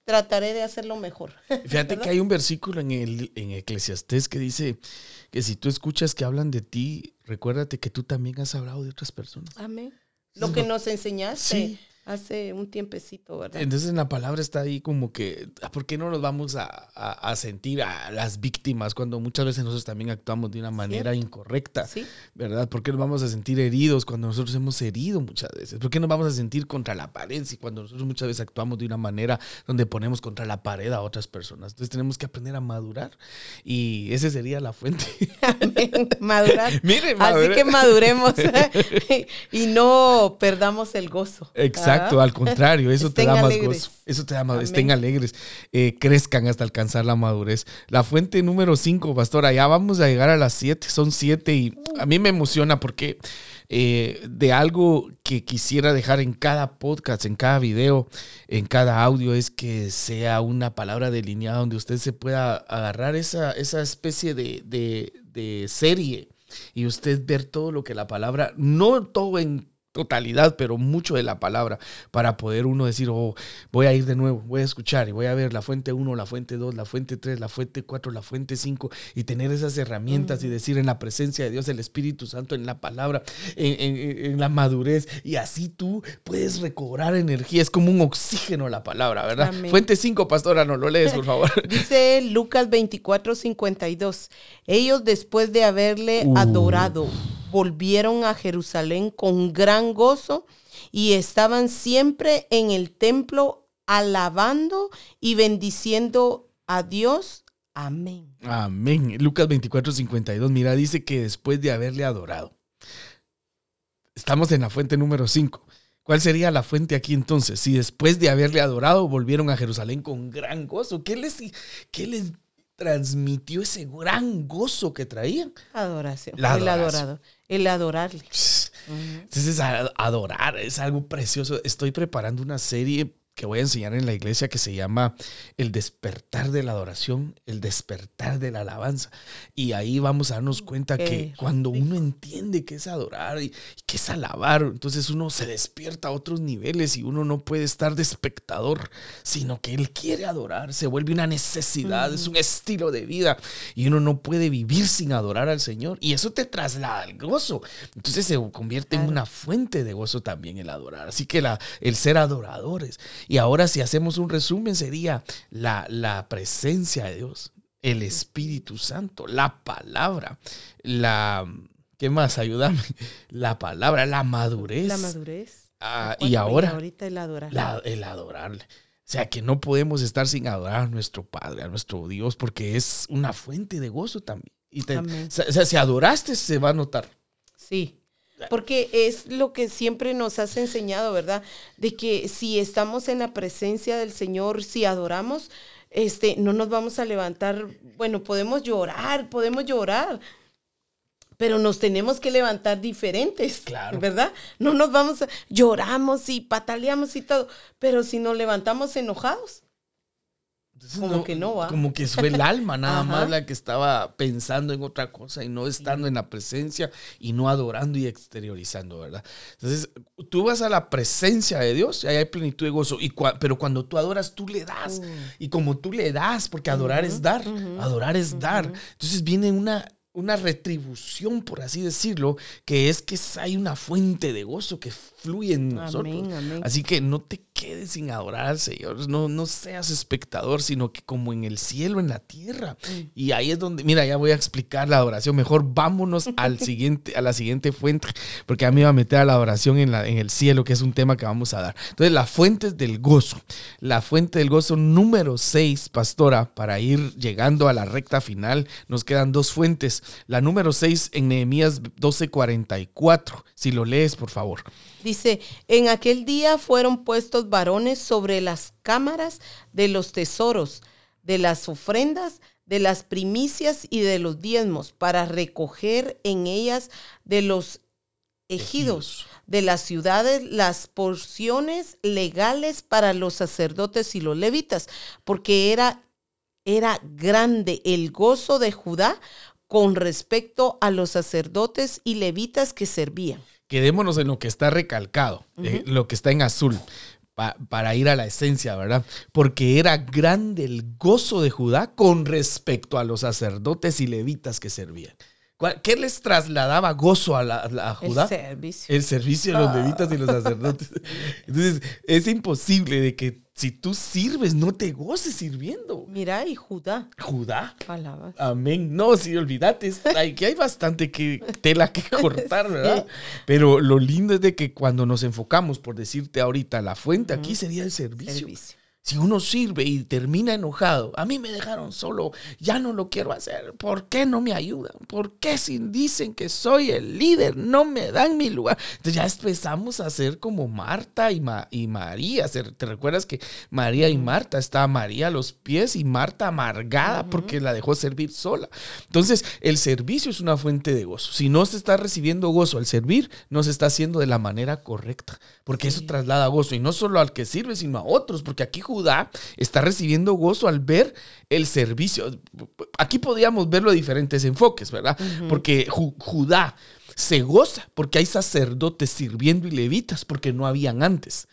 trataré de hacerlo mejor. Fíjate que hay un versículo en, el, en Eclesiastés que dice que si tú escuchas que hablan de ti, recuérdate que tú también has hablado de otras personas. Amén. Lo que nos enseñaste. Hace un tiempecito, ¿verdad? Entonces la palabra está ahí como que, ah, ¿por qué no nos vamos a, a, sentir a las víctimas cuando muchas veces nosotros también actuamos de una manera incorrecta? Sí. ¿Verdad? ¿Por qué nos vamos a sentir heridos cuando nosotros hemos herido muchas veces? ¿Por qué nos vamos a sentir contra la pared si cuando nosotros muchas veces actuamos de una manera donde ponemos contra la pared a otras personas? Entonces tenemos que aprender a madurar y esa sería la fuente. madurar. Miren, Así que maduremos y no perdamos el gozo. Exacto, al contrario, eso te da más gozo. Eso te da más, estén alegres, eh, crezcan hasta alcanzar la madurez. La fuente número 5, pastora, ya vamos a llegar a las 7, son 7 y a mí me emociona porque eh, de algo que quisiera dejar en cada podcast, en cada video, en cada audio, es que sea una palabra delineada donde usted se pueda agarrar esa, esa especie de, de, de serie y usted ver todo lo que la palabra, no todo en totalidad, pero mucho de la palabra, para poder uno decir, oh, voy a ir de nuevo, voy a escuchar y voy a ver la fuente 1, la fuente 2, la fuente 3, la fuente 4, la fuente 5 y tener esas herramientas y decir en la presencia de Dios, el Espíritu Santo, en la palabra, en, la madurez y así tú puedes recobrar energía, es como un oxígeno la palabra, ¿verdad? Fuente 5, pastora, no lo lees, por favor. Dice Lucas 24, 52, ellos después de haberle adorado, volvieron a Jerusalén con gran gozo y estaban siempre en el templo alabando y bendiciendo a Dios. Amén. Amén. Lucas 24, 52. Mira, dice que después de haberle adorado. Estamos en la fuente número 5. ¿Cuál sería la fuente aquí entonces? Si después de haberle adorado volvieron a Jerusalén con gran gozo, ¿qué les, qué les transmitió ese gran gozo que traían? Adoración. el adorado. El adorarle. Entonces, adorar es algo precioso. Estoy preparando una serie que voy a enseñar en la iglesia que se llama El despertar de la adoración, el despertar de la alabanza. Y ahí vamos a darnos cuenta que cuando uno entiende qué es adorar y, qué es alabar, entonces uno se despierta a otros niveles y uno no puede estar de espectador, sino que él quiere adorar, se vuelve una necesidad, es un estilo de vida y uno no puede vivir sin adorar al Señor. Y eso te traslada al gozo. Entonces se convierte en una fuente de gozo también el adorar. Así que la, el ser adoradores. Y ahora si hacemos un resumen sería la, la presencia de Dios, el Espíritu Santo, la palabra, la... ¿Qué más? Ayúdame. La palabra, la madurez. La madurez. Ah, y ahora... ahorita el adorarle. el adorarle. O sea, que no podemos estar sin adorar a nuestro Padre, a nuestro Dios, porque es una fuente de gozo también. Y o sea, si adoraste, se va a notar. Sí. Porque es lo que siempre nos has enseñado, ¿verdad? De que si estamos en la presencia del Señor, si adoramos, este, no nos vamos a levantar, bueno, podemos llorar, podemos llorar, pero nos tenemos que levantar diferentes, claro. ¿verdad? No nos vamos a, lloramos y pataleamos y todo, pero si nos levantamos enojados, como que no va. Como que fue el alma nada más la que estaba pensando en otra cosa y no estando en la presencia y no adorando y exteriorizando, ¿verdad? Entonces, tú vas a la presencia de Dios y ahí hay plenitud de gozo. Y pero cuando tú adoras, tú le das. Mm. Y como tú le das, porque adorar es dar, adorar es dar. Entonces viene una una retribución, por así decirlo, que es que hay una fuente de gozo que fluye en nosotros. Así que no te quedes sin adorar al Señor, no, no seas espectador, sino que como en el cielo, en la tierra. Mm. Y ahí es donde, mira, ya voy a explicar la adoración. Mejor vámonos al siguiente, a la siguiente fuente, porque a mí me va a meter a la adoración en, la, en el cielo, que es un tema que vamos a dar. Entonces, la fuente del gozo. La fuente del gozo número 6, pastora, para ir llegando a la recta final, nos quedan dos fuentes. La número 6 en Nehemías 12:44. Si lo lees, por favor. Dice, en aquel día fueron puestos varones sobre las cámaras de los tesoros, de las ofrendas, de las primicias y de los diezmos, para recoger en ellas de los ejidos de las ciudades las porciones legales para los sacerdotes y los levitas, porque era, era grande el gozo de Judá con respecto a los sacerdotes y levitas que servían quedémonos en lo que está recalcado, eh, lo que está en azul, para ir a la esencia, ¿verdad? Porque era grande el gozo de Judá con respecto a los sacerdotes y levitas que servían. ¿Cuál- ¿Qué les trasladaba gozo a, la, a Judá? El servicio. El servicio de los levitas y los sacerdotes. Entonces, es imposible de que si tú sirves, no te goces sirviendo. Mira, y Judá. Judá. Alabas. Amén. No, sí, olvídate. es- Aquí hay bastante que, tela que cortar, ¿verdad? Pero lo lindo es de que cuando nos enfocamos, por decirte ahorita, la fuente aquí sería el servicio. Servicio. Si uno sirve y termina enojado, a mí me dejaron solo, ya no lo quiero hacer, ¿por qué no me ayudan? ¿Por qué si dicen que soy el líder no me dan mi lugar? Entonces ya empezamos a ser como Marta y, Ma- y María. ¿Te recuerdas que María y Marta estaba María a los pies y Marta amargada porque la dejó servir sola? Entonces el servicio es una fuente de gozo. Si no se está recibiendo gozo al servir, no se está haciendo de la manera correcta, porque eso traslada gozo y no solo al que sirve, sino a otros, porque aquí Judá está recibiendo gozo al ver el servicio. Aquí podríamos verlo de diferentes enfoques, ¿verdad? Porque Ju- Judá se goza porque hay sacerdotes sirviendo y levitas, porque no habían antes.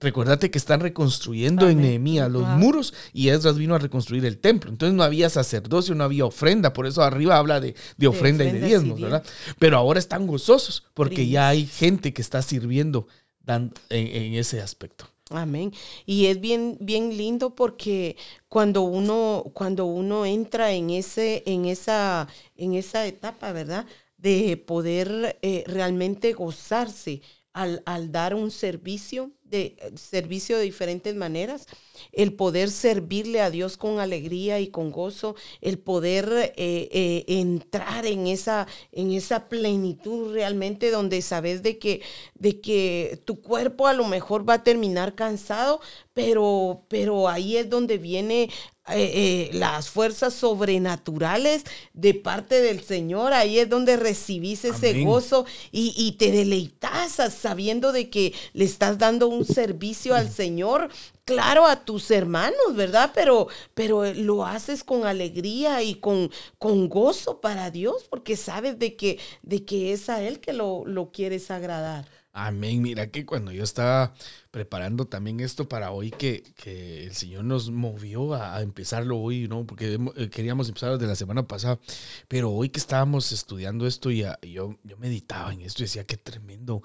Recuérdate que están reconstruyendo en. Nehemías los Ajá. muros y Esdras vino a reconstruir el templo. Entonces no había sacerdocio, no había ofrenda. Por eso arriba habla de, de ofrenda y de y diezmos, diezmos. ¿verdad? Pero ahora están gozosos porque ya hay gente que está sirviendo en ese aspecto. Amén. Y es bien, bien lindo porque cuando uno, cuando uno entra en ese, en esa, en esa etapa, ¿verdad? De poder eh, realmente gozarse al, al dar un servicio, de servicio de diferentes maneras, el poder servirle a Dios con alegría y con gozo, el poder eh, eh, entrar en esa, en esa plenitud realmente donde sabes de que, de que tu cuerpo a lo mejor va a terminar cansado, pero, pero ahí es donde viene eh, eh, las fuerzas sobrenaturales de parte del Señor. Ahí es donde recibís ese Amén. gozo y, y te deleitas sabiendo de que le estás dando un servicio al Señor. Claro, a tus hermanos, ¿verdad? Pero, pero lo haces con alegría y con, con gozo para Dios, porque sabes de que, de que es a Él que lo, lo quieres agradar. Amén. Mira que cuando yo estaba preparando también esto para hoy, que, que el Señor nos movió a, a empezarlo hoy, ¿no? Porque eh, queríamos empezar desde la semana pasada, pero hoy que estábamos estudiando esto, ya, yo, yo meditaba en esto y decía, qué tremendo.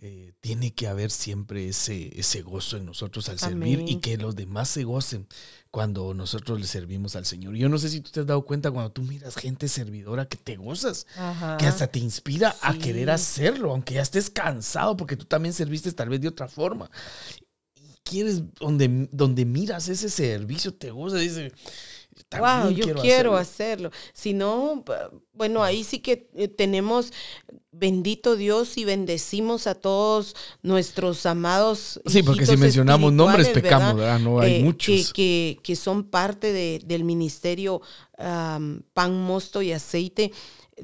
eh, tiene que haber siempre ese, ese gozo en nosotros al servir y que los demás se gocen cuando nosotros le servimos al Señor. Yo no sé si tú te has dado cuenta cuando tú miras gente servidora que te gozas que hasta te inspira a querer hacerlo, aunque ya estés cansado, porque tú también serviste tal vez de otra forma. Y quieres, donde, donde miras ese servicio, te goza, dice, Wow, yo quiero, hacerlo". hacerlo. Si no, bueno, ahí sí que eh, tenemos, bendito Dios, y bendecimos a todos nuestros amados. Sí, porque si mencionamos nombres, pecamos, ¿verdad? No hay Eh, muchos. Que, que- que son parte de- del ministerio Pan, Mosto y Aceite.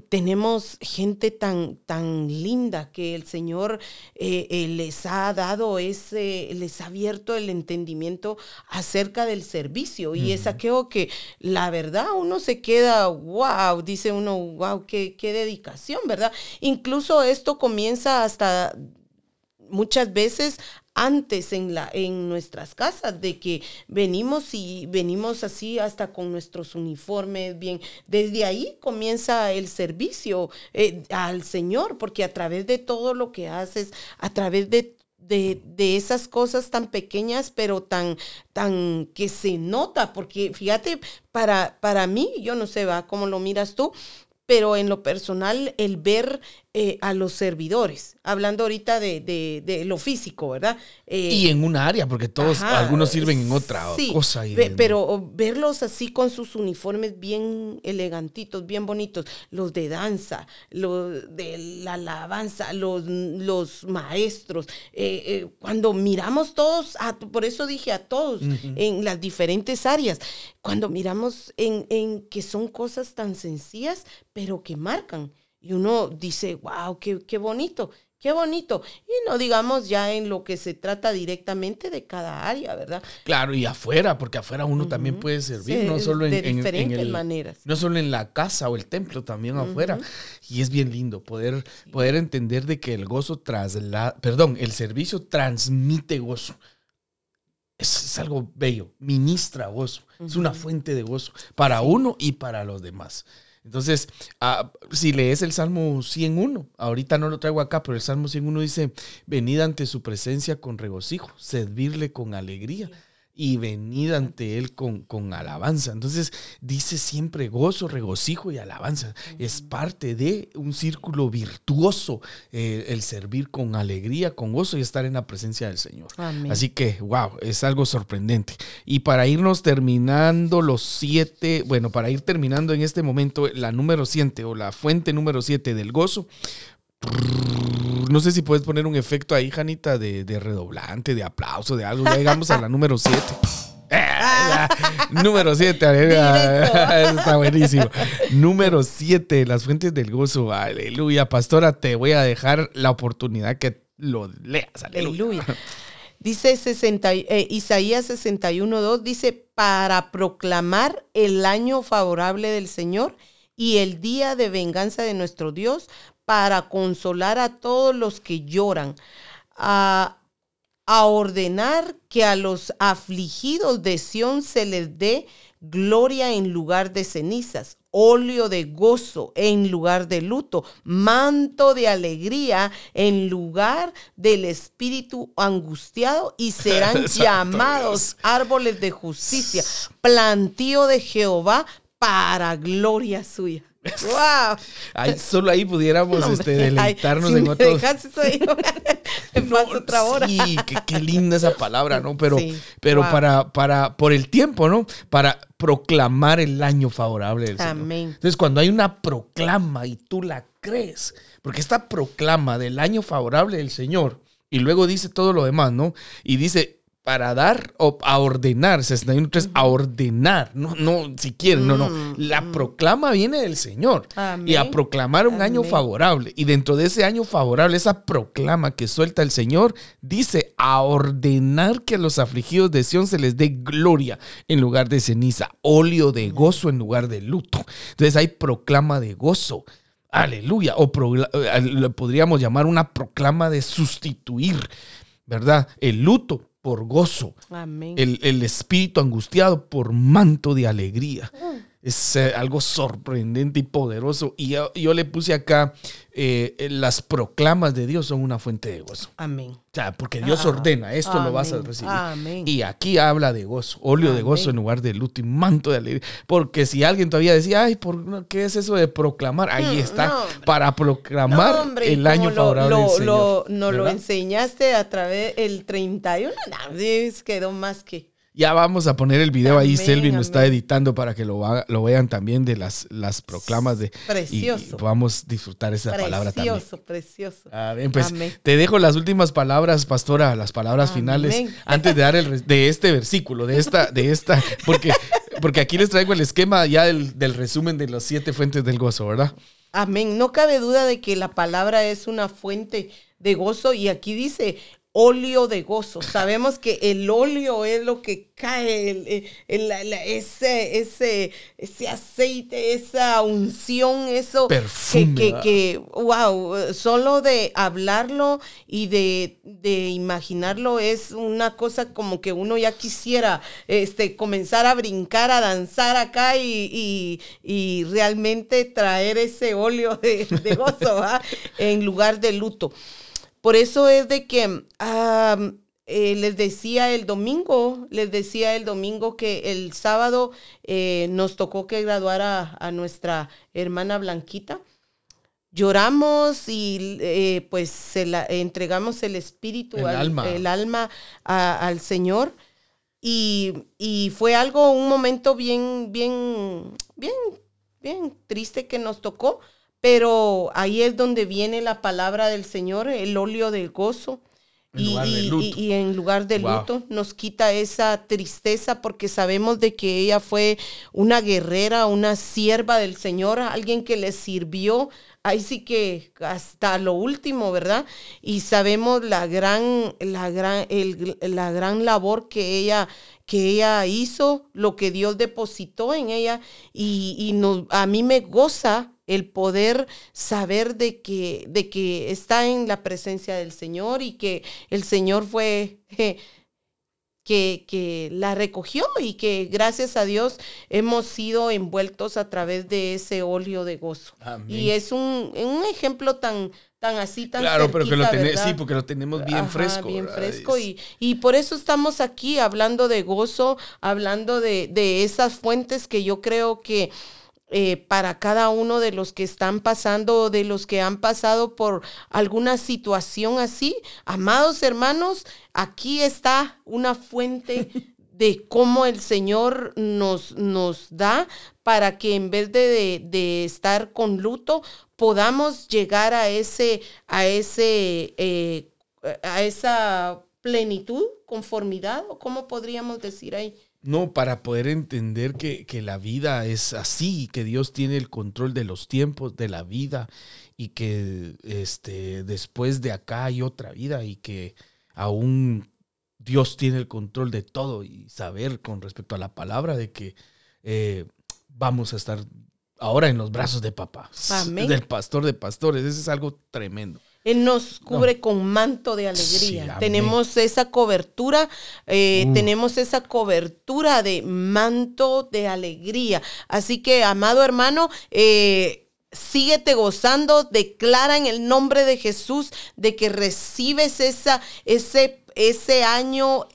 Tenemos gente tan, tan linda que el Señor eh, eh, les ha dado ese, les ha abierto el entendimiento acerca del servicio. Y es aquello que la verdad uno se queda, wow, dice uno, wow, qué, qué dedicación, ¿verdad? Incluso esto comienza hasta muchas veces antes en la en nuestras casas de que venimos y venimos así hasta con nuestros uniformes bien desde ahí comienza el servicio eh, al Señor porque a través de todo lo que haces a través de de, de esas cosas tan pequeñas, pero tan, tan que se nota, porque fíjate, para, para mí, yo no sé, va, cómo lo miras tú, pero en lo personal, el ver eh, a los servidores, hablando ahorita de, de, de lo físico, ¿verdad? Eh, Y en una área, porque todos, Ajá, algunos sirven en otra sí, cosa. y ve- pero verlos así con sus uniformes bien elegantitos, bien bonitos, los de danza, los de la alabanza, los, los maestros, eh, eh, cuando miramos todos, a- por eso dije a todos, en las diferentes áreas, cuando miramos en, en que son cosas tan sencillas, pero que marcan. Y uno dice, wow, qué, qué bonito, qué bonito. Y no digamos ya en lo que se trata directamente de cada área, ¿verdad? Claro, y afuera, porque afuera uno también puede servir, Sí, no solo en, de en- en diferentes el- maneras. No solo en la casa o el templo, también afuera. Y es bien lindo poder, poder entender de que el gozo traslada, perdón, el servicio transmite gozo. Es, es algo bello, ministra gozo. Es una fuente de gozo para uno y para los demás. Entonces, ah, si lees el Salmo 101, ahorita no lo traigo acá, pero el Salmo 101 dice, venid ante su presencia con regocijo, servirle con alegría y venid ante Él con, con, alabanza. Entonces dice siempre gozo, regocijo y alabanza. Es parte de un círculo virtuoso eh, el servir con alegría, con gozo y estar en la presencia del Señor. Así que, wow, es algo sorprendente. Y para irnos terminando los siete, bueno, para ir terminando en este momento la número siete o la fuente número siete del gozo, no sé si puedes poner un efecto ahí, Janita, de, redoblante, de aplauso, de algo. Ya llegamos a la número 7. número 7, está buenísimo. Número 7, las fuentes del gozo. Aleluya, pastora, te voy a dejar la oportunidad que lo leas. Aleluya. Dice 60, eh, Isaías 61.2, dice, para proclamar el año favorable del Señor y el día de venganza de nuestro Dios, para consolar a todos los que lloran, a, ordenar que a los afligidos de Sión se les dé gloria en lugar de cenizas, óleo de gozo en lugar de luto, manto de alegría en lugar del espíritu angustiado y serán llamados árboles de justicia, plantío de Jehová para gloria suya. ¡Wow! Ahí, solo ahí pudiéramos este, deleitarnos en otros. otra hora. Sí, qué, linda esa palabra, ¿no? Pero, pero para, para, por el tiempo, ¿no? Para proclamar el año favorable del Señor. Entonces, cuando hay una proclama y tú la crees, porque esta proclama del año favorable del Señor, y luego dice todo lo demás, ¿no? Y dice, para dar o a ordenar, 61.3, a ordenar, no, no, si quieren, no, no. Mm, la mm. proclama viene del Señor y a proclamar un año favorable. Y dentro de ese año favorable, esa proclama que suelta el Señor, dice a ordenar que a los afligidos de Sión se les dé gloria en lugar de ceniza, óleo de gozo en lugar de luto. Entonces hay proclama de gozo. Aleluya. O eh, podríamos llamar una proclama de sustituir, ¿verdad? El luto por gozo. El, espíritu angustiado por manto de alegría. Mm. Es eh, algo sorprendente y poderoso. Y yo, le puse acá, eh, las proclamas de Dios son una fuente de gozo. Amén. O sea, porque Dios ordena, esto lo vas a recibir. Amén. Y aquí habla de gozo, óleo de gozo en lugar de luto y manto de alegría. Porque si alguien todavía decía, ay, ¿por qué es eso de proclamar? Ahí hmm, está, para proclamar el año favorable lo, Señor. Nos lo enseñaste a través del 31, no, quedó más que ya vamos a poner el video ahí, Selvin lo está editando para que lo, lo vean también de las, las proclamas de... Precioso. Y, podamos disfrutar esa palabra también. Precioso, precioso. Ah, pues te dejo las últimas palabras, pastora, las palabras finales, antes de dar el de este versículo, de esta, de esta, porque, porque aquí les traigo el esquema ya del, del resumen de las siete fuentes del gozo, ¿verdad? Amén. No cabe duda de que la palabra es una fuente de gozo y aquí dice, óleo de gozo. Sabemos que el óleo es lo que cae, ese, ese, ese aceite, esa unción, eso Perfume, que, wow, solo de hablarlo y de, imaginarlo es una cosa como que uno ya quisiera este, comenzar a brincar, a danzar acá y, realmente traer ese óleo de, gozo en lugar de luto. Por eso es de que eh, les decía el domingo, les decía el domingo que el sábado eh, nos tocó que graduar a, nuestra hermana Blanquita. Lloramos y eh, pues se la, entregamos el espíritu, el alma, el alma al Señor. Y, y, fue algo, un momento bien, bien, bien, bien triste que nos tocó, pero ahí es donde viene la palabra del Señor, el óleo del gozo. y, en lugar de luto nos quita esa tristeza porque sabemos de que ella fue una guerrera, una sierva del Señor, alguien que le sirvió, ahí sí que hasta lo último, ¿verdad? Y sabemos la gran, la gran, la gran labor que ella que ella hizo, lo que Dios depositó en ella y, y a mí me goza el poder saber de que, de que está en la presencia del Señor y que el Señor fue que, que, la recogió y que gracias a Dios hemos sido envueltos a través de ese óleo de gozo. Y es un, un ejemplo tan, tan así, tan Claro, pero que lo tenemos, sí, porque lo tenemos bien fresco. Bien fresco. Y, y, por eso estamos aquí hablando de gozo, hablando de, de esas fuentes que yo creo que eh, para cada uno de los que están pasando, de los que han pasado por alguna situación así. Amados hermanos, aquí está una fuente de cómo el Señor nos, nos da para que en vez de, de, estar con luto, podamos llegar a ese, a ese, eh, a esa plenitud, conformidad, o cómo podríamos decir ahí. No, para poder entender que, que, la vida es así, que Dios tiene el control de los tiempos, de la vida, y que este, después de acá hay otra vida y que aún Dios tiene el control de todo y saber con respecto a la palabra de que eh, vamos a estar ahora en los brazos de papá, del pastor de pastores. Eso es algo tremendo. Él nos cubre con manto de alegría. tenemos esa cobertura, eh, tenemos esa cobertura de manto de alegría. Así que, amado hermano, eh, síguete gozando, declara en el nombre de Jesús de que recibes esa, ese, ese año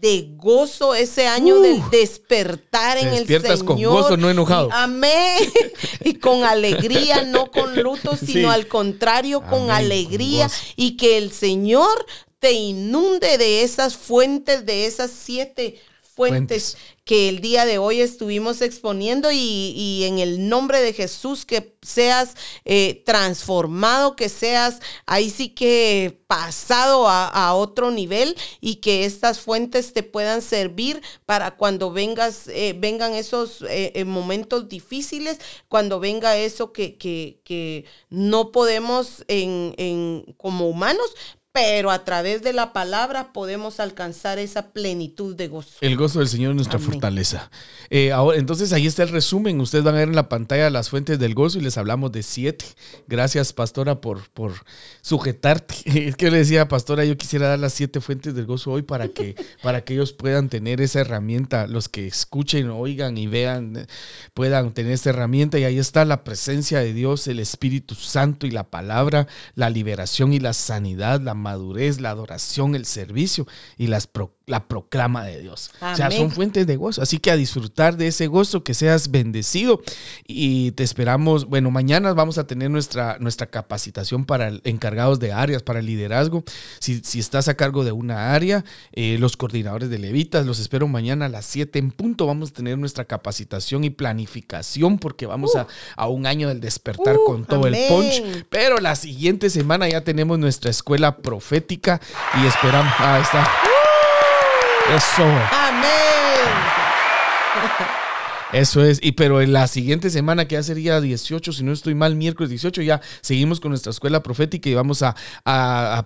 de gozo, ese año del despertar en el Señor. con gozo, no enojado. amén. y con alegría, no con luto, sino al contrario, con alegría. y que el Señor te inunde de esas fuentes, de esas siete fuentes, que el día de hoy estuvimos exponiendo y, en el nombre de Jesús que seas eh, transformado, que seas ahí sí que pasado a, otro nivel y que estas fuentes te puedan servir para cuando vengas, eh, vengan esos eh, momentos difíciles, cuando venga eso que, que, que no podemos en, en, como humanos, pero a través de la palabra podemos alcanzar esa plenitud de gozo. El gozo del Señor es nuestra fortaleza. Eh, ahora, entonces ahí está el resumen. Ustedes van a ver en la pantalla las fuentes del gozo y les hablamos de siete. Gracias, pastora, por, por sujetarte. Es que le decía, pastora, yo quisiera dar las siete fuentes del gozo hoy para que, para que ellos puedan tener esa herramienta, los que escuchen, oigan y vean, puedan tener esa herramienta. Y ahí está la presencia de Dios, el Espíritu Santo y la palabra, la liberación y la sanidad, la madurez, la adoración, el servicio y las la proclama de Dios. O sea, son fuentes de gozo. Así que a disfrutar de ese gozo, que seas bendecido. Y te esperamos, bueno, mañana vamos a tener nuestra, nuestra capacitación para encargados de áreas, para el liderazgo. Si, si estás a cargo de una área, eh, los coordinadores de levitas, los espero mañana a las 7 en punto. Vamos a tener nuestra capacitación y planificación porque vamos a, uh. un año del despertar con todo el punch. Pero la siguiente semana ya tenemos nuestra escuela profética y esperamos. Ahí está. Eso. Amén. Eso es, y pero en la siguiente semana, que ya sería 18, si no estoy mal, miércoles 18, ya seguimos con nuestra escuela profética y vamos a,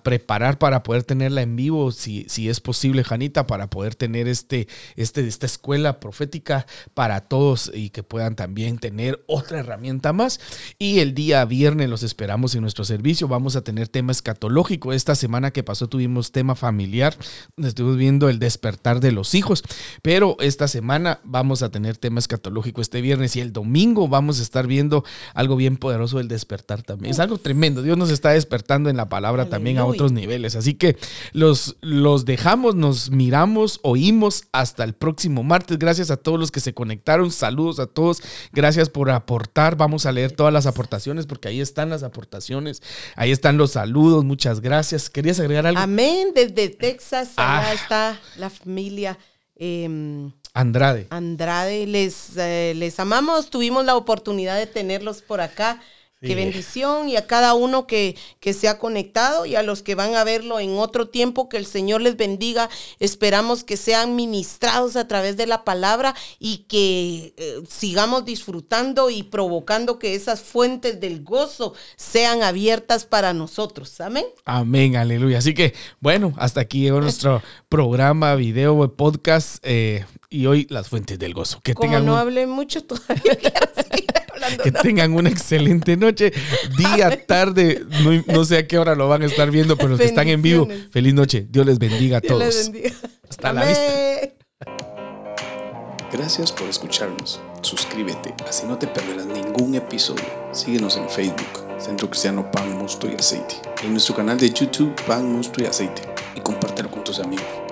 preparar para poder tenerla en vivo, si, si es posible, Janita, para poder tener este, este, esta escuela profética para todos y que puedan también tener otra herramienta más. Y el día viernes los esperamos en nuestro servicio. Vamos a tener tema escatológico. Esta semana que pasó tuvimos tema familiar, estuvimos viendo el despertar de los hijos, pero esta semana vamos a tener tema escatológico este viernes y el domingo vamos a estar viendo algo bien poderoso del despertar también. Es algo tremendo. Dios nos está despertando en la palabra también a otros niveles. Así que los, los dejamos, nos miramos, oímos hasta el próximo martes. Gracias a todos los que se conectaron. Saludos a todos. Gracias por aportar. Vamos a leer todas las aportaciones porque ahí están las aportaciones. Ahí están los saludos. Muchas gracias. ¿Querías agregar algo? Amén. Desde Texas, allá ah. está la familia. Em, Andrade. Andrade, les, eh, les amamos, tuvimos la oportunidad de tenerlos por acá. Qué bendición y a cada uno que, que se ha conectado y a los que van a verlo en otro tiempo, que el Señor les bendiga. Esperamos que sean ministrados a través de la palabra y que eh, sigamos disfrutando y provocando que esas fuentes del gozo sean abiertas para nosotros. Amén. Amén, aleluya. Así que, bueno, hasta aquí llegó nuestro programa, video, podcast eh, y hoy las fuentes del gozo. Que tengan no hablé mucho todavía. Hablando, que tengan una excelente noche, día, tarde, no, no, sé a qué hora lo van a estar viendo, pero los que están en vivo, feliz noche. Dios les bendiga a todos. Hasta la vista. Gracias por escucharnos. Suscríbete, así no te perderás ningún episodio. Síguenos en Facebook, Centro Cristiano Pan, Musto y Aceite, en nuestro canal de YouTube Pan, Musto y Aceite, y compártelo con tus amigos.